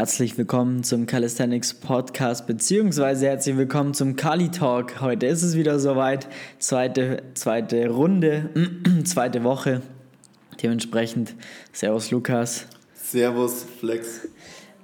Herzlich willkommen zum Calisthenics Podcast, beziehungsweise herzlich willkommen zum Kali Talk. Heute ist es wieder soweit. Zweite, zweite Runde, zweite Woche. Dementsprechend, Servus Lukas. Servus Flex.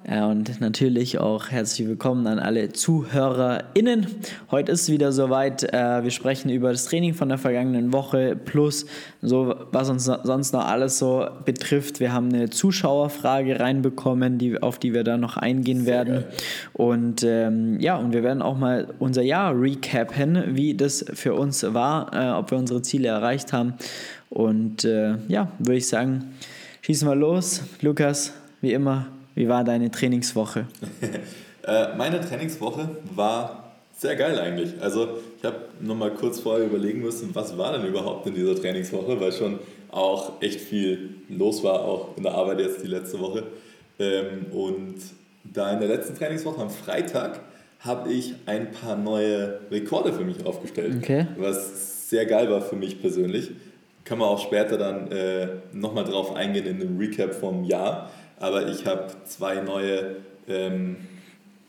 Ja, und natürlich auch herzlich willkommen an alle ZuhörerInnen. Heute ist es wieder soweit. Äh, wir sprechen über das Training von der vergangenen Woche plus so, was uns sonst noch alles so betrifft. Wir haben eine Zuschauerfrage reinbekommen, die, auf die wir dann noch eingehen werden. Und ähm, ja, und wir werden auch mal unser Jahr recappen, wie das für uns war, äh, ob wir unsere Ziele erreicht haben. Und äh, ja, würde ich sagen, schießen wir los. Lukas, wie immer, wie war deine Trainingswoche? äh, meine Trainingswoche war sehr geil eigentlich. Also ich habe nochmal kurz vorher überlegen müssen, was war denn überhaupt in dieser Trainingswoche, weil schon auch echt viel los war, auch in der Arbeit jetzt die letzte Woche. Ähm, und da in der letzten Trainingswoche am Freitag habe ich ein paar neue Rekorde für mich aufgestellt, okay. was sehr geil war für mich persönlich. Kann man auch später dann äh, nochmal drauf eingehen in dem Recap vom Jahr aber ich habe zwei neue ähm,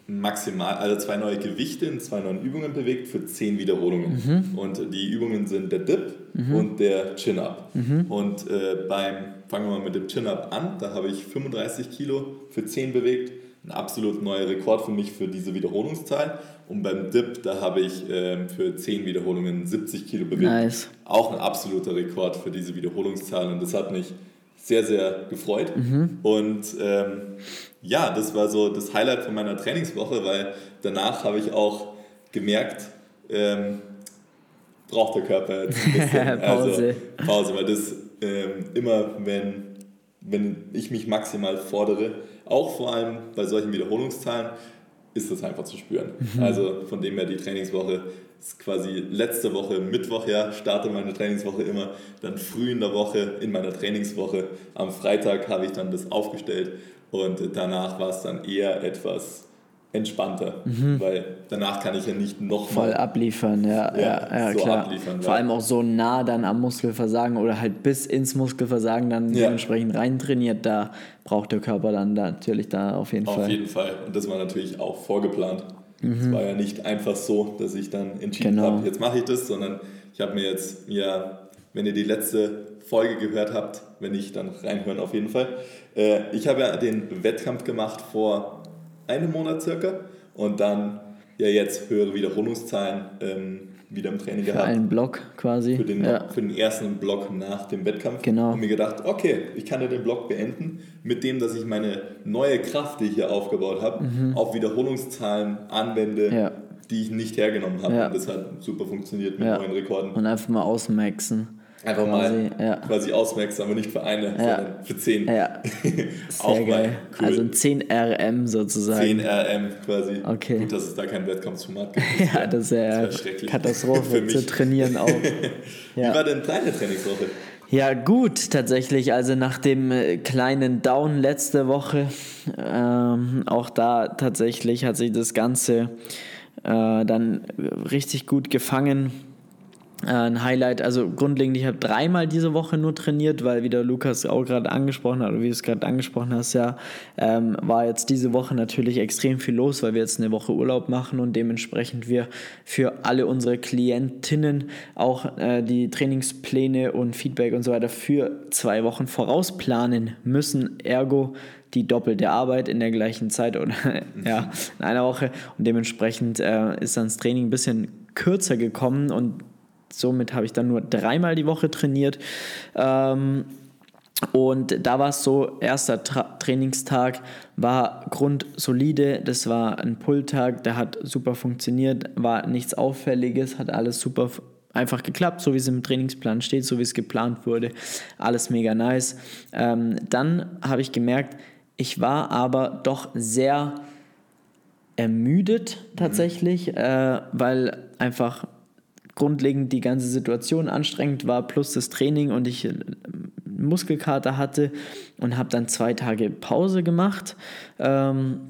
maximal, also zwei neue Gewichte in zwei neuen Übungen bewegt für zehn Wiederholungen. Mhm. Und die Übungen sind der Dip mhm. und der Chin-Up. Mhm. Und äh, beim, fangen wir mal mit dem Chin-Up an, da habe ich 35 Kilo für 10 bewegt. Ein absolut neuer Rekord für mich für diese Wiederholungszahl. Und beim Dip, da habe ich äh, für 10 Wiederholungen 70 Kilo bewegt. Nice. Auch ein absoluter Rekord für diese Wiederholungszahl. Und das hat mich sehr, sehr gefreut. Mhm. Und ähm, ja, das war so das Highlight von meiner Trainingswoche, weil danach habe ich auch gemerkt, ähm, braucht der Körper jetzt ein bisschen Pause. Also, Pause, weil das ähm, immer, wenn, wenn ich mich maximal fordere, auch vor allem bei solchen Wiederholungszahlen, ist das einfach zu spüren. Mhm. Also von dem her die Trainingswoche quasi letzte Woche Mittwoch, ja, starte meine Trainingswoche immer, dann früh in der Woche in meiner Trainingswoche. Am Freitag habe ich dann das aufgestellt und danach war es dann eher etwas entspannter, mhm. weil danach kann ich ja nicht noch voll abliefern, ja, ja, ja, ja so klar. Vor allem auch so nah dann am Muskelversagen oder halt bis ins Muskelversagen dann ja. dementsprechend reintrainiert, da braucht der Körper dann natürlich da auf jeden auf Fall. Auf jeden Fall und das war natürlich auch vorgeplant. Es mhm. war ja nicht einfach so, dass ich dann entschieden genau. habe, jetzt mache ich das, sondern ich habe mir jetzt, ja, wenn ihr die letzte Folge gehört habt, wenn nicht, dann reinhören auf jeden Fall. Äh, ich habe ja den Wettkampf gemacht vor einem Monat circa und dann ja jetzt höhere Wiederholungszahlen ähm, wieder im Training für gehabt. Für einen Block quasi. Für den, ja. für den ersten Block nach dem Wettkampf. Genau. Und mir gedacht, okay, ich kann ja den Block beenden mit dem, dass ich meine neue Kraft, die ich hier aufgebaut habe, mhm. auf Wiederholungszahlen anwende, ja. die ich nicht hergenommen habe. Ja. Und das hat super funktioniert mit neuen Rekorden. Und einfach mal ausmaxen. Einfach quasi, mal ja. quasi ausmaxen, aber nicht für eine, ja. sondern für zehn. Ja. Sehr geil. Cool. Also 10 RM sozusagen. 10 RM quasi. Okay. Gut, dass es da kein Wettkampfsformat gibt. ja, das ist ja Katastrophe zu trainieren auch. Wie war denn deine Trainingswoche? Ja, gut, tatsächlich. Also nach dem äh, kleinen Down letzte Woche, ähm, auch da tatsächlich hat sich das Ganze äh, dann richtig gut gefangen ein Highlight, also grundlegend, ich habe dreimal diese Woche nur trainiert, weil wie der Lukas auch gerade angesprochen hat, oder wie du es gerade angesprochen hast, ja, ähm, war jetzt diese Woche natürlich extrem viel los, weil wir jetzt eine Woche Urlaub machen und dementsprechend wir für alle unsere Klientinnen auch äh, die Trainingspläne und Feedback und so weiter für zwei Wochen vorausplanen müssen. Ergo die doppelte Arbeit in der gleichen Zeit oder ja, in einer Woche. Und dementsprechend äh, ist dann das Training ein bisschen kürzer gekommen und somit habe ich dann nur dreimal die Woche trainiert. Ähm, und da war es so, erster Tra Trainingstag war grundsolide, das war ein Pulltag, der hat super funktioniert, war nichts Auffälliges, hat alles super einfach geklappt, so wie es im Trainingsplan steht, so wie es geplant wurde, alles mega nice. Ähm, dann habe ich gemerkt, ich war aber doch sehr ermüdet tatsächlich, äh, weil einfach grundlegend die ganze Situation anstrengend war, plus das Training und ich äh, Muskelkater hatte und habe dann zwei Tage Pause gemacht ähm,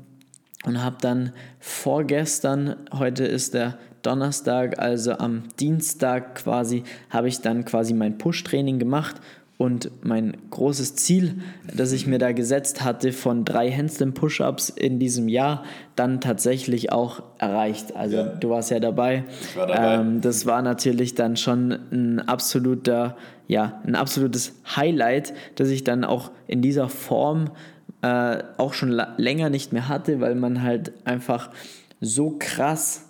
und habe dann vorgestern, heute ist der Donnerstag, also am Dienstag quasi, habe ich dann quasi mein Push-Training gemacht und mein großes Ziel, das ich mir da gesetzt hatte, von drei Handstand-Push-Ups in diesem Jahr, dann tatsächlich auch erreicht. Also ja. du warst ja dabei. Ich war dabei. Ähm, das war natürlich dann schon ein absoluter, ja, ein absolutes Highlight, das ich dann auch in dieser Form äh, auch schon länger nicht mehr hatte, weil man halt einfach so krass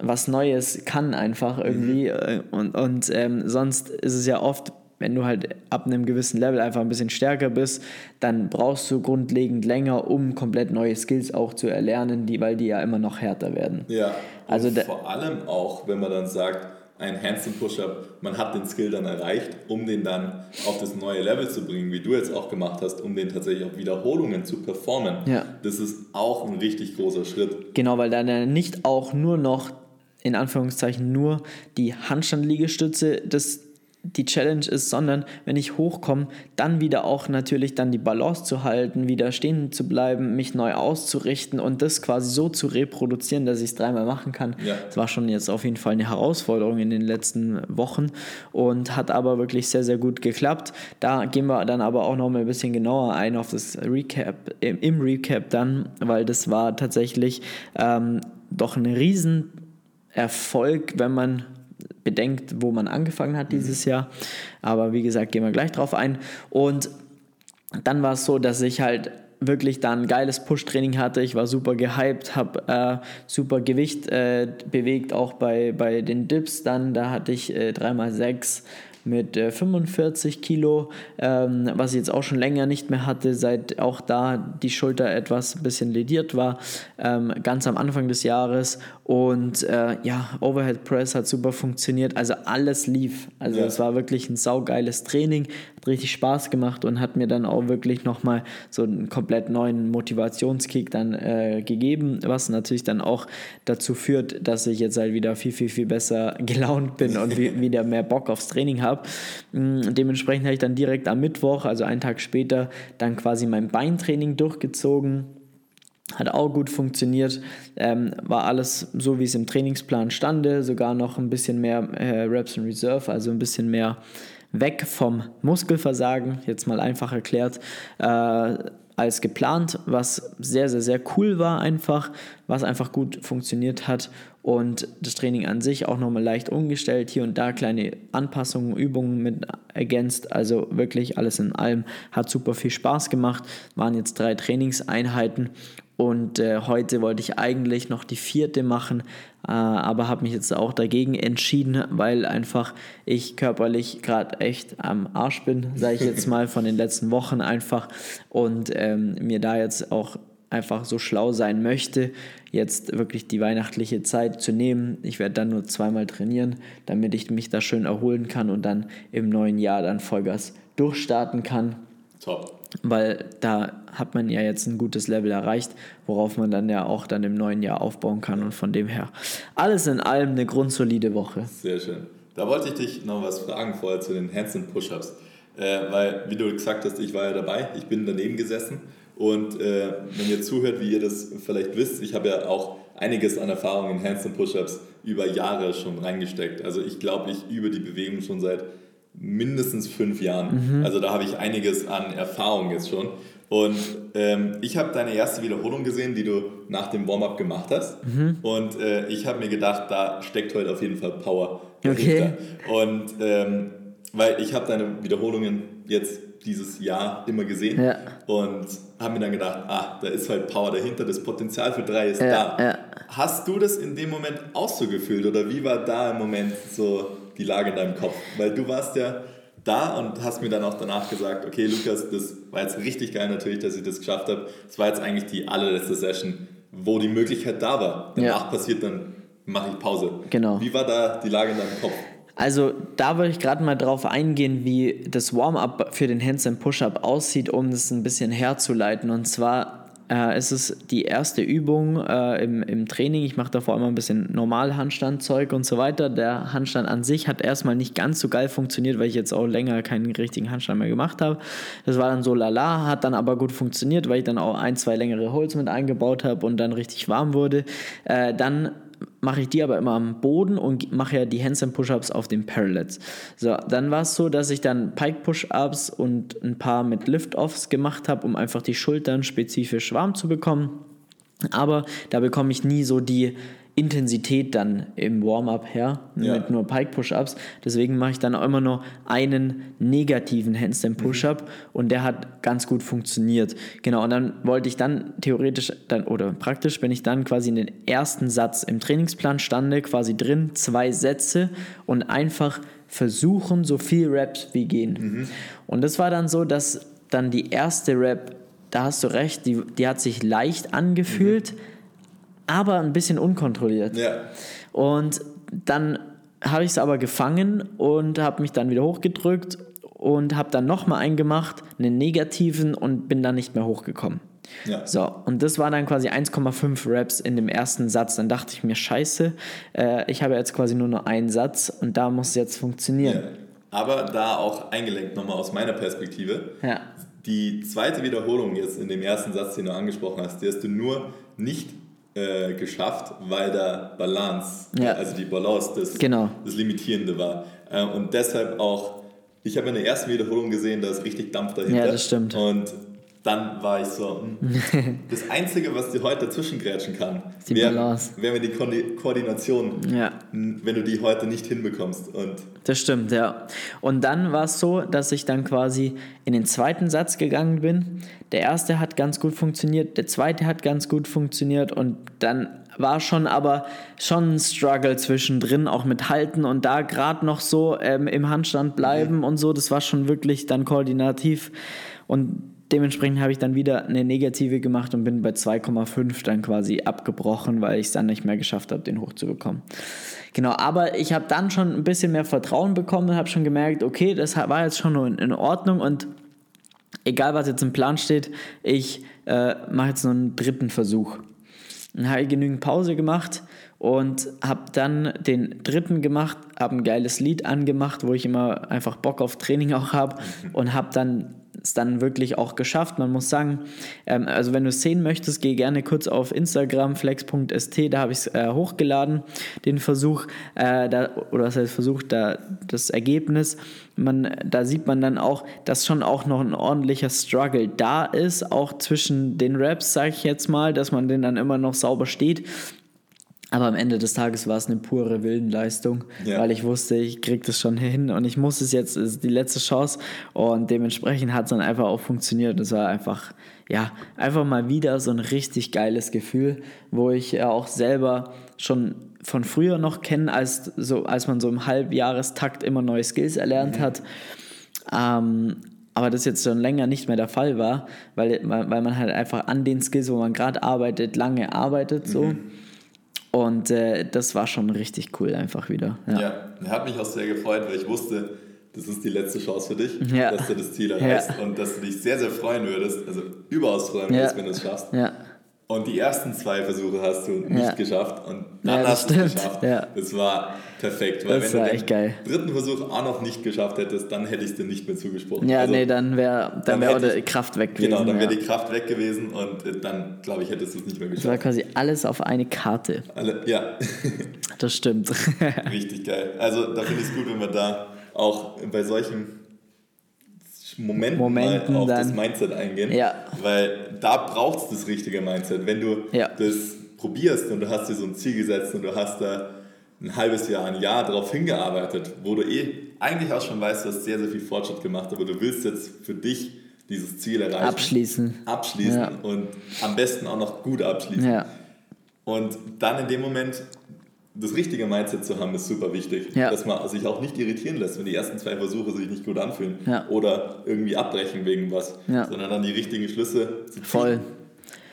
was Neues kann einfach irgendwie. Mhm. Und, und ähm, sonst ist es ja oft wenn du halt ab einem gewissen Level einfach ein bisschen stärker bist, dann brauchst du grundlegend länger, um komplett neue Skills auch zu erlernen, die, weil die ja immer noch härter werden. Ja, also vor allem auch, wenn man dann sagt, ein Handstand Push-Up, man hat den Skill dann erreicht, um den dann auf das neue Level zu bringen, wie du jetzt auch gemacht hast, um den tatsächlich auf Wiederholungen zu performen. Ja. Das ist auch ein richtig großer Schritt. Genau, weil dann nicht auch nur noch in Anführungszeichen nur die Handstand-Liegestütze das die Challenge ist, sondern wenn ich hochkomme, dann wieder auch natürlich dann die Balance zu halten, wieder stehen zu bleiben, mich neu auszurichten und das quasi so zu reproduzieren, dass ich es dreimal machen kann. Ja. Das war schon jetzt auf jeden Fall eine Herausforderung in den letzten Wochen und hat aber wirklich sehr, sehr gut geklappt. Da gehen wir dann aber auch noch mal ein bisschen genauer ein auf das Recap, im Recap dann, weil das war tatsächlich ähm, doch ein Riesenerfolg, wenn man bedenkt, wo man angefangen hat dieses mhm. Jahr. Aber wie gesagt, gehen wir gleich drauf ein. Und dann war es so, dass ich halt wirklich dann ein geiles Push-Training hatte. Ich war super gehypt, habe äh, super Gewicht äh, bewegt, auch bei, bei den Dips dann. Da hatte ich äh, 3x6 mit äh, 45 Kilo, ähm, was ich jetzt auch schon länger nicht mehr hatte, seit auch da die Schulter etwas ein bisschen lediert war, ähm, ganz am Anfang des Jahres. Und äh, ja, Overhead Press hat super funktioniert, also alles lief. Also ja. es war wirklich ein saugeiles Training, richtig Spaß gemacht und hat mir dann auch wirklich nochmal so einen komplett neuen Motivationskick dann äh, gegeben, was natürlich dann auch dazu führt, dass ich jetzt halt wieder viel, viel, viel besser gelaunt bin und wieder mehr Bock aufs Training habe. Mm, dementsprechend habe ich dann direkt am Mittwoch, also einen Tag später, dann quasi mein Beintraining durchgezogen. Hat auch gut funktioniert, ähm, war alles so, wie es im Trainingsplan stande, sogar noch ein bisschen mehr äh, Reps in Reserve, also ein bisschen mehr weg vom Muskelversagen, jetzt mal einfach erklärt. Äh, als geplant, was sehr, sehr, sehr cool war einfach, was einfach gut funktioniert hat und das Training an sich auch nochmal leicht umgestellt, hier und da kleine Anpassungen, Übungen mit ergänzt, also wirklich alles in allem hat super viel Spaß gemacht, waren jetzt drei Trainingseinheiten und äh, heute wollte ich eigentlich noch die vierte machen, äh, aber habe mich jetzt auch dagegen entschieden, weil einfach ich körperlich gerade echt am Arsch bin, sage ich jetzt mal, von den letzten Wochen einfach. Und ähm, mir da jetzt auch einfach so schlau sein möchte, jetzt wirklich die weihnachtliche Zeit zu nehmen. Ich werde dann nur zweimal trainieren, damit ich mich da schön erholen kann und dann im neuen Jahr dann Vollgas durchstarten kann. Top weil da hat man ja jetzt ein gutes Level erreicht, worauf man dann ja auch dann im neuen Jahr aufbauen kann und von dem her alles in allem eine grundsolide Woche. Sehr schön. Da wollte ich dich noch was fragen vorher zu den Handstand Push-Ups, äh, weil wie du gesagt hast, ich war ja dabei, ich bin daneben gesessen und äh, wenn ihr zuhört, wie ihr das vielleicht wisst, ich habe ja auch einiges an Erfahrung in Handstand Push-Ups über Jahre schon reingesteckt. Also ich glaube, ich übe die Bewegung schon seit mindestens fünf Jahren. Mhm. Also da habe ich einiges an Erfahrung jetzt schon. Und ähm, ich habe deine erste Wiederholung gesehen, die du nach dem Warm-up gemacht hast. Mhm. Und äh, ich habe mir gedacht, da steckt heute auf jeden Fall Power. Okay. Und ähm, weil ich habe deine Wiederholungen jetzt dieses Jahr immer gesehen ja. und habe mir dann gedacht, ah, da ist halt Power dahinter, das Potenzial für drei ist ja, da. Ja. Hast du das in dem Moment auch so gefühlt oder wie war da im Moment so die Lage in deinem Kopf? Weil du warst ja da und hast mir dann auch danach gesagt, okay Lukas, das war jetzt richtig geil natürlich, dass ich das geschafft habe. Das war jetzt eigentlich die allerletzte Session, wo die Möglichkeit da war. Danach ja. passiert dann, mache ich Pause. Genau. Wie war da die Lage in deinem Kopf? Also da würde ich gerade mal drauf eingehen, wie das Warm-up für den Handstand Push-Up aussieht, um das ein bisschen herzuleiten. Und zwar äh, es ist die erste Übung äh, im, im Training. Ich mache davor immer ein bisschen normal Handstandzeug und so weiter. Der Handstand an sich hat erstmal nicht ganz so geil funktioniert, weil ich jetzt auch länger keinen richtigen Handstand mehr gemacht habe. Das war dann so lala, hat dann aber gut funktioniert, weil ich dann auch ein, zwei längere Holz mit eingebaut habe und dann richtig warm wurde. Äh, dann mache ich die aber immer am Boden und mache ja die Handstand Push-Ups auf den Parallels. So, dann war es so, dass ich dann Pike Push-Ups und ein paar mit Lift-Offs gemacht habe, um einfach die Schultern spezifisch warm zu bekommen. Aber da bekomme ich nie so die Intensität dann im Warm-up her ja. mit nur Pike Push-Ups. Deswegen mache ich dann auch immer nur einen negativen Handstand Push-Up mhm. und der hat ganz gut funktioniert. Genau, und dann wollte ich dann theoretisch dann oder praktisch, wenn ich dann quasi in den ersten Satz im Trainingsplan stande, quasi drin, zwei Sätze und einfach versuchen, so viel Raps wie gehen. Mhm. Und das war dann so, dass dann die erste Rap, da hast du recht, die, die hat sich leicht angefühlt. Mhm aber ein bisschen unkontrolliert. Ja. Und dann habe ich es aber gefangen und habe mich dann wieder hochgedrückt und habe dann nochmal eingemacht, einen negativen und bin dann nicht mehr hochgekommen. Ja. So, und das war dann quasi 1,5 Raps in dem ersten Satz. Dann dachte ich mir, scheiße, äh, ich habe jetzt quasi nur noch einen Satz und da muss es jetzt funktionieren. Ja. Aber da auch eingelenkt nochmal aus meiner Perspektive. Ja. Die zweite Wiederholung jetzt in dem ersten Satz, den du angesprochen hast, die hast du nur nicht äh, geschafft, weil da Balance, ja. also die Balance das, genau. das Limitierende war. Äh, und deshalb auch, ich habe in der ersten Wiederholung gesehen, da ist richtig Dampf dahinter. Ja, das stimmt. Und dann war ich so, hm. das Einzige, was dir heute dazwischen grätschen kann, wäre wär die Ko Koordination, ja. wenn du die heute nicht hinbekommst. Und das stimmt, ja. Und dann war es so, dass ich dann quasi in den zweiten Satz gegangen bin. Der erste hat ganz gut funktioniert, der zweite hat ganz gut funktioniert und dann war schon aber schon ein Struggle zwischendrin, auch mit Halten und da gerade noch so ähm, im Handstand bleiben mhm. und so. Das war schon wirklich dann koordinativ und dementsprechend habe ich dann wieder eine negative gemacht und bin bei 2,5 dann quasi abgebrochen, weil ich es dann nicht mehr geschafft habe, den hochzubekommen. Genau, aber ich habe dann schon ein bisschen mehr Vertrauen bekommen und habe schon gemerkt, okay, das war jetzt schon in Ordnung und egal was jetzt im Plan steht, ich äh, mache jetzt noch einen dritten Versuch. Dann habe ich genügend Pause gemacht und habe dann den dritten gemacht, habe ein geiles Lied angemacht, wo ich immer einfach Bock auf Training auch habe und habe dann es dann wirklich auch geschafft. Man muss sagen, ähm, also wenn du es sehen möchtest, geh gerne kurz auf Instagram flex.st, da habe ich es äh, hochgeladen, den Versuch, äh, da, oder was heißt Versuch, da, das Ergebnis. Man, da sieht man dann auch, dass schon auch noch ein ordentlicher Struggle da ist, auch zwischen den Raps, sage ich jetzt mal, dass man den dann immer noch sauber steht. Aber am Ende des Tages war es eine pure Willenleistung, ja. weil ich wusste, ich kriege das schon hin und ich muss es jetzt, ist die letzte Chance und dementsprechend hat es dann einfach auch funktioniert. Es war einfach, ja, einfach mal wieder so ein richtig geiles Gefühl, wo ich ja auch selber schon von früher noch kenne, als, so, als man so im Halbjahrestakt immer neue Skills erlernt mhm. hat. Ähm, aber das jetzt schon länger nicht mehr der Fall war, weil, weil man halt einfach an den Skills, wo man gerade arbeitet, lange arbeitet so. Mhm und äh, das war schon richtig cool einfach wieder. Ja. ja, hat mich auch sehr gefreut, weil ich wusste, das ist die letzte Chance für dich, ja. dass du das Ziel erreichst und dass du dich sehr, sehr freuen würdest, also überaus freuen würdest, wenn du es schaffst. Ja. Und die ersten zwei Versuche hast du nicht ja. geschafft und dann ja, hast du es geschafft. Ja. Das war perfekt, weil das wenn du den geil. dritten Versuch auch noch nicht geschafft hättest, dann hätte ich es dir nicht mehr zugesprochen. Ja, also, nee, dann wäre dann, wär auch die Kraft weg gewesen. Genau, dann wäre die Kraft weg gewesen und äh, dann, glaube ich, hättest du es nicht mehr geschafft. Das war quasi alles auf eine Karte. Alle, ja. das stimmt. Richtig geil. Also da finde ich es gut, wenn wir da auch bei solchen Momenten, Momenten mal auf dann, das Mindset eingehen. Ja. Weil da braucht es das richtige Mindset. Wenn du ja. das probierst und du hast dir so ein Ziel gesetzt und du hast da ein halbes Jahr, ein Jahr darauf hingearbeitet, wo du eh eigentlich auch schon weißt, du hast sehr, sehr viel Fortschritt gemacht, aber du willst jetzt für dich dieses Ziel erreichen. Abschließen. Abschließen ja. und am besten auch noch gut abschließen. Ja. Und dann in dem Moment das richtige Mindset zu haben, ist super wichtig. Ja. Dass man sich auch nicht irritieren lässt, wenn die ersten zwei Versuche sich nicht gut anfühlen ja. oder irgendwie abbrechen wegen was, ja. sondern dann die richtigen Schlüsse zu. Voll.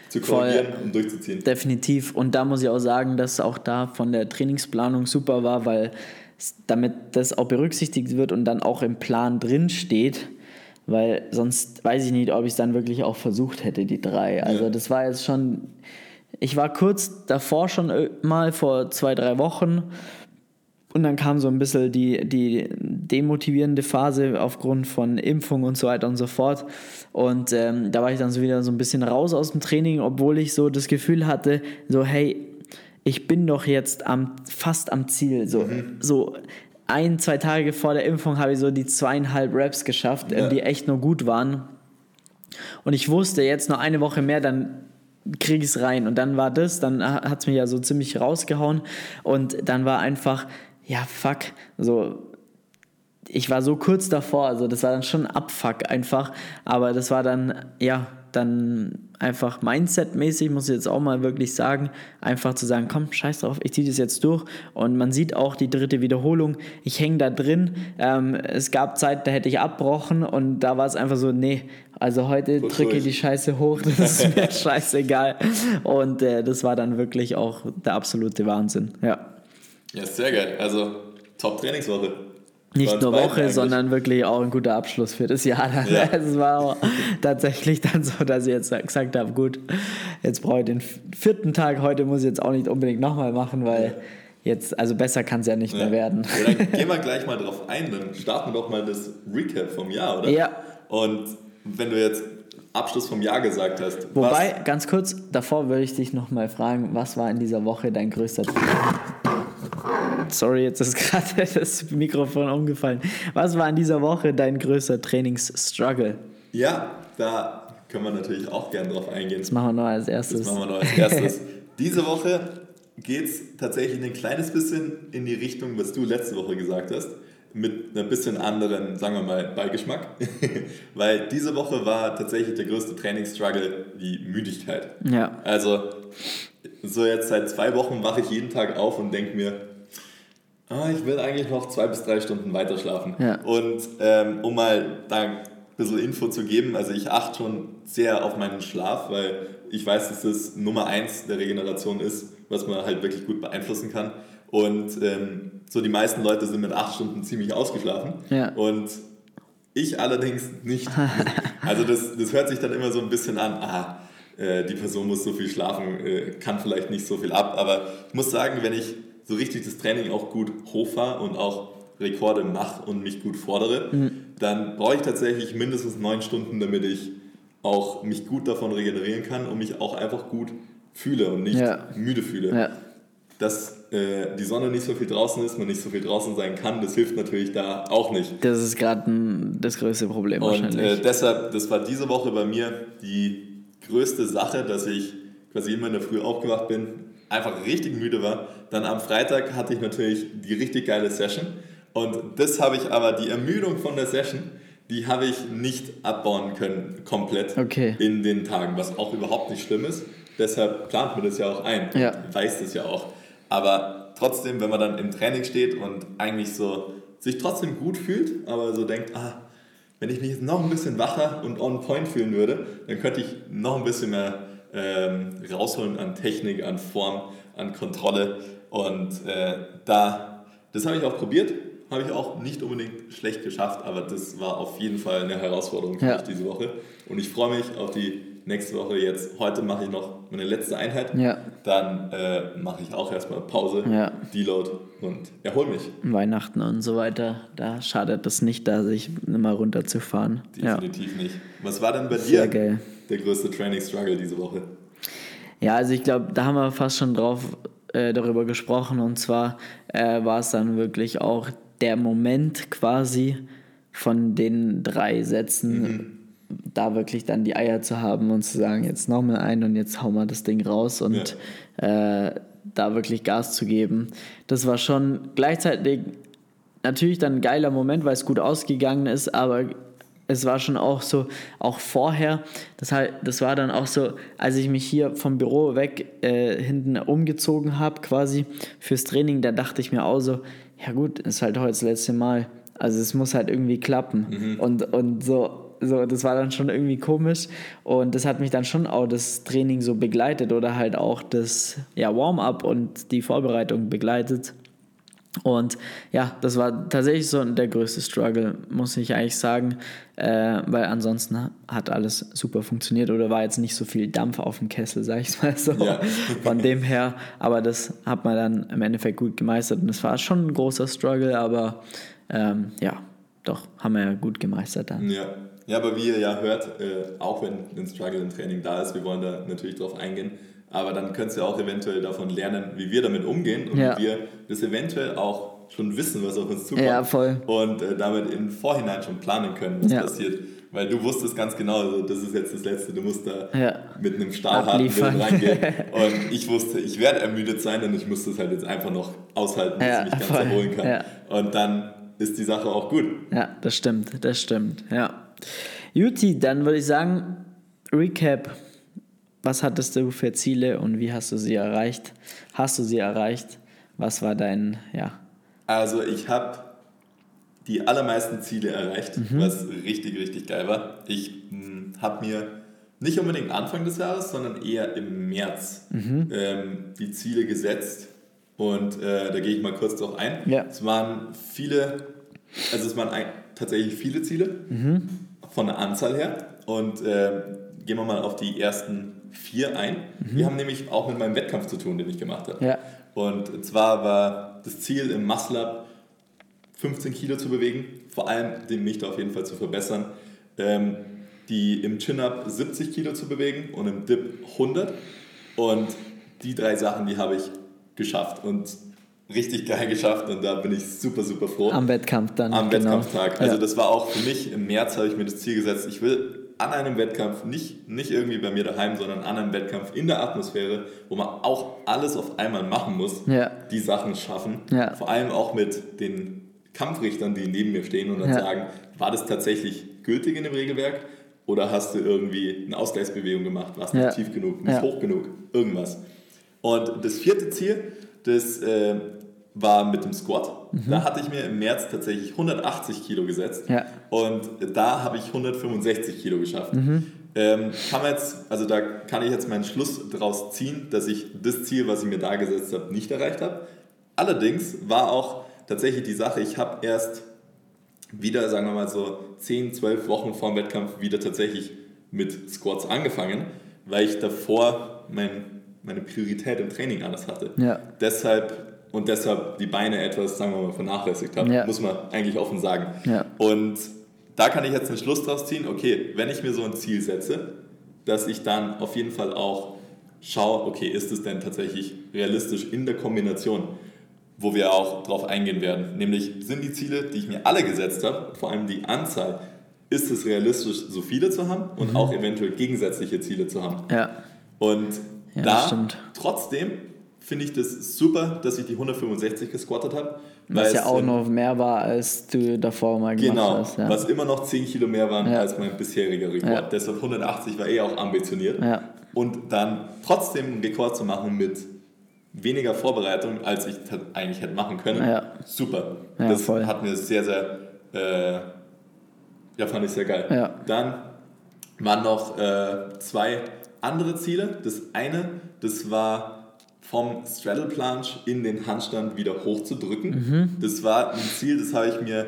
Zu korrigieren Voll. und durchzuziehen. Definitiv. Und da muss ich auch sagen, dass auch da von der Trainingsplanung super war, weil damit das auch berücksichtigt wird und dann auch im Plan drin steht, weil sonst weiß ich nicht, ob ich es dann wirklich auch versucht hätte, die drei. Also das war jetzt schon ich war kurz davor schon mal vor zwei, drei Wochen und dann kam so ein bisschen die, die demotivierende Phase aufgrund von Impfung und so weiter und so fort. Und ähm, da war ich dann so wieder so ein bisschen raus aus dem Training, obwohl ich so das Gefühl hatte, so hey, ich bin doch jetzt am, fast am Ziel. So, mhm. so ein, zwei Tage vor der Impfung habe ich so die zweieinhalb Raps geschafft, ja. die echt nur gut waren. Und ich wusste, jetzt noch eine Woche mehr, dann kriege ich es rein. Und dann war das, dann hat es mich ja so ziemlich rausgehauen. Und dann war einfach, ja, fuck, so, ich war so kurz davor, also das war dann schon Abfuck einfach. Aber das war dann, ja, dann einfach Mindset-mäßig, muss ich jetzt auch mal wirklich sagen, einfach zu sagen, komm, scheiß drauf, ich ziehe das jetzt durch. Und man sieht auch die dritte Wiederholung, ich hänge da drin. Ähm, es gab Zeit, da hätte ich abbrochen und da war es einfach so, nee, also heute Gut drücke ich die Scheiße hoch, das ist mir scheißegal. Und äh, das war dann wirklich auch der absolute Wahnsinn, ja. Ja, sehr geil. Also Top-Trainingswoche. Nicht nur Woche, eigentlich. sondern wirklich auch ein guter Abschluss für das Jahr. Dann. Ja. Es war auch tatsächlich dann so, dass ich jetzt gesagt habe, gut, jetzt brauche ich den vierten Tag, heute muss ich jetzt auch nicht unbedingt nochmal machen, weil jetzt, also besser kann es ja nicht ja. mehr werden. Ja, dann gehen wir gleich mal drauf ein, dann starten wir doch mal das Recap vom Jahr, oder? Ja. Und wenn du jetzt Abschluss vom Jahr gesagt hast. Wobei, ganz kurz, davor würde ich dich nochmal fragen, was war in dieser Woche dein größter Sorry, jetzt ist gerade das Mikrofon umgefallen. Was war in dieser Woche dein größter Trainingsstruggle? Ja, da können wir natürlich auch gerne drauf eingehen. Das machen wir noch als erstes. Das machen wir noch als erstes. Diese Woche geht es tatsächlich ein kleines bisschen in die Richtung, was du letzte Woche gesagt hast, mit einem bisschen anderen, sagen wir mal, Beigeschmack. Weil diese Woche war tatsächlich der größte Trainingsstruggle die Müdigkeit. Ja. Also, so jetzt seit zwei Wochen wache ich jeden Tag auf und denke mir, ah, ich will eigentlich noch zwei bis drei Stunden weiter schlafen. Ja. Und ähm, um mal da ein bisschen Info zu geben, also ich achte schon sehr auf meinen Schlaf, weil ich weiß, dass das Nummer eins der Regeneration ist, was man halt wirklich gut beeinflussen kann. Und ähm, so die meisten Leute sind mit acht Stunden ziemlich ausgeschlafen. Ja. Und ich allerdings nicht. Also das, das hört sich dann immer so ein bisschen an, aha, äh, die Person muss so viel schlafen, äh, kann vielleicht nicht so viel ab. Aber ich muss sagen, wenn ich so richtig das Training auch gut hochfahre und auch Rekorde mache und mich gut fordere, mhm. dann brauche ich tatsächlich mindestens neun Stunden, damit ich auch mich gut davon regenerieren kann und mich auch einfach gut fühle und nicht ja. müde fühle. Ja. Dass äh, die Sonne nicht so viel draußen ist, man nicht so viel draußen sein kann, das hilft natürlich da auch nicht. Das ist gerade das größte Problem und, wahrscheinlich. Äh, deshalb, das war diese Woche bei mir die größte Sache, dass ich quasi immer in der Früh aufgewacht bin, einfach richtig müde war. Dann am Freitag hatte ich natürlich die richtig geile Session. Und das habe ich aber, die Ermüdung von der Session, die habe ich nicht abbauen können, komplett okay. in den Tagen, was auch überhaupt nicht schlimm ist. Deshalb plant man das ja auch ein, ja. weiß das ja auch. Aber trotzdem, wenn man dann im Training steht und eigentlich so sich trotzdem gut fühlt, aber so denkt, ah, wenn ich mich jetzt noch ein bisschen wacher und on point fühlen würde, dann könnte ich noch ein bisschen mehr ähm, rausholen an Technik, an Form, an Kontrolle. Und äh, da, das habe ich auch probiert, habe ich auch nicht unbedingt schlecht geschafft, aber das war auf jeden Fall eine Herausforderung für ja. mich diese Woche. Und ich freue mich auf die nächste Woche jetzt. Heute mache ich noch meine letzte Einheit. Ja. Dann äh, mache ich auch erstmal Pause, ja. Deload und erhol mich. Weihnachten und so weiter, da schadet es nicht, da sich mal runterzufahren. Definitiv ja. nicht. Was war denn bei dir geil. Der größte Training-Struggle diese Woche? Ja, also ich glaube, da haben wir fast schon drauf äh, darüber gesprochen und zwar äh, war es dann wirklich auch der Moment quasi von den drei Sätzen. Mhm da wirklich dann die Eier zu haben und zu sagen, jetzt nochmal ein und jetzt hauen wir das Ding raus und ja. äh, da wirklich Gas zu geben. Das war schon gleichzeitig natürlich dann ein geiler Moment, weil es gut ausgegangen ist, aber es war schon auch so, auch vorher, das, halt, das war dann auch so, als ich mich hier vom Büro weg äh, hinten umgezogen habe, quasi fürs Training, da dachte ich mir auch so, ja gut, ist halt heute das letzte Mal. Also es muss halt irgendwie klappen. Mhm. Und, und so, so, das war dann schon irgendwie komisch und das hat mich dann schon auch das Training so begleitet oder halt auch das ja, Warm-up und die Vorbereitung begleitet. Und ja, das war tatsächlich so der größte Struggle, muss ich eigentlich sagen, äh, weil ansonsten hat alles super funktioniert oder war jetzt nicht so viel Dampf auf dem Kessel, sag ich mal so. Ja. Von dem her, aber das hat man dann im Endeffekt gut gemeistert und es war schon ein großer Struggle, aber ähm, ja, doch, haben wir ja gut gemeistert dann. Ja, Ja, aber wie ihr ja hört, äh, auch wenn ein Struggle im Training da ist, wir wollen da natürlich drauf eingehen, aber dann könnt ihr auch eventuell davon lernen, wie wir damit umgehen und Ja. wie wir das eventuell auch schon wissen, was auf uns zukommt Ja, voll. und äh, damit im Vorhinein schon planen können, was Ja. passiert. Weil du wusstest ganz genau, also das ist jetzt das Letzte, du musst da Ja. mit einem stahlharten Willen reingehen. Und ich wusste, ich werde ermüdet sein und ich muss das halt jetzt einfach noch aushalten, bis Ja, ich mich ganz voll. erholen kann. Und dann ist die Sache auch gut. Ja, das stimmt, das stimmt, ja. Juti, dann würde ich sagen, Recap. Was hattest du für Ziele und wie hast du sie erreicht? Hast du sie erreicht? Was war dein, ja, Also ich habe die allermeisten Ziele erreicht, Mhm. was richtig, richtig geil war. Ich habe mir nicht unbedingt Anfang des Jahres, sondern eher im März Mhm. ähm, die Ziele gesetzt. Und äh, da gehe ich mal kurz drauf ein. Ja. Es waren viele, also es waren ein, tatsächlich viele Ziele Mhm. von der Anzahl her. Und äh, gehen wir mal auf die ersten vier ein. Mhm. Die haben nämlich auch mit meinem Wettkampf zu tun, den ich gemacht habe. Ja. Und zwar war das Ziel im Muscle Up 15 Kilo zu bewegen, vor allem den Mich da auf jeden Fall zu verbessern. Ähm, die im Chin-Up 70 Kilo zu bewegen und im Dip 100. Und die drei Sachen, die habe ich geschafft und richtig geil geschafft und da bin ich super, super froh. am Wettkampf dann. Am genau. Wettkampftag. Also ja. das war auch für mich, im März habe ich mir das Ziel gesetzt, ich will an einem Wettkampf, nicht, nicht irgendwie bei mir daheim, sondern an einem Wettkampf in der Atmosphäre, wo man auch alles auf einmal machen muss, Ja. die Sachen schaffen. Ja. Vor allem auch mit den Kampfrichtern, die neben mir stehen und dann Ja. sagen, war das tatsächlich gültig in dem Regelwerk oder hast du irgendwie eine Ausgleichsbewegung gemacht, warst nicht tief genug, nicht hoch genug, irgendwas. Und das vierte Ziel, das äh, war mit dem Squat. Da hatte ich mir im März tatsächlich 180 Kilo gesetzt Mhm. Ja. und da habe ich 165 Kilo geschafft. Mhm. Ähm, kann man jetzt, also da kann ich jetzt meinen Schluss daraus ziehen, dass ich das Ziel, was ich mir da gesetzt habe, nicht erreicht habe. Allerdings war auch tatsächlich die Sache, ich habe erst wieder, sagen wir mal so 10, 12 Wochen vor dem Wettkampf wieder tatsächlich mit Squats angefangen, weil ich davor mein, meine Priorität im Training anders hatte. Ja. Deshalb und deshalb die Beine etwas, sagen wir mal, vernachlässigt habe, Ja. muss man eigentlich offen sagen. Ja. Und da kann ich jetzt einen Schluss draus ziehen, okay, wenn ich mir so ein Ziel setze, dass ich dann auf jeden Fall auch schaue, okay, ist es denn tatsächlich realistisch in der Kombination, wo wir auch drauf eingehen werden. Nämlich sind die Ziele, die ich mir alle gesetzt habe, vor allem die Anzahl, ist es realistisch, so viele zu haben und Mhm. auch eventuell gegensätzliche Ziele zu haben. ja. Und Ja, da stimmt. trotzdem finde ich das super, dass ich die 165 gesquattet habe. Was ja auch noch mehr war, als du davor mal gemacht Genau, hast. Ja. was immer noch 10 Kilo mehr waren Ja. als mein bisheriger Rekord. Ja. Deshalb 180 war eh auch ambitioniert. Und dann trotzdem einen Rekord zu machen mit weniger Vorbereitung, als ich eigentlich hätte machen können, super. Das voll. hat mir sehr, sehr, äh, ja, fand ich sehr geil. Dann waren noch äh, zwei andere Ziele. Das eine, das war vom Straddle Planche in den Handstand wieder hochzudrücken. Mhm. Das war ein Ziel, das habe ich mir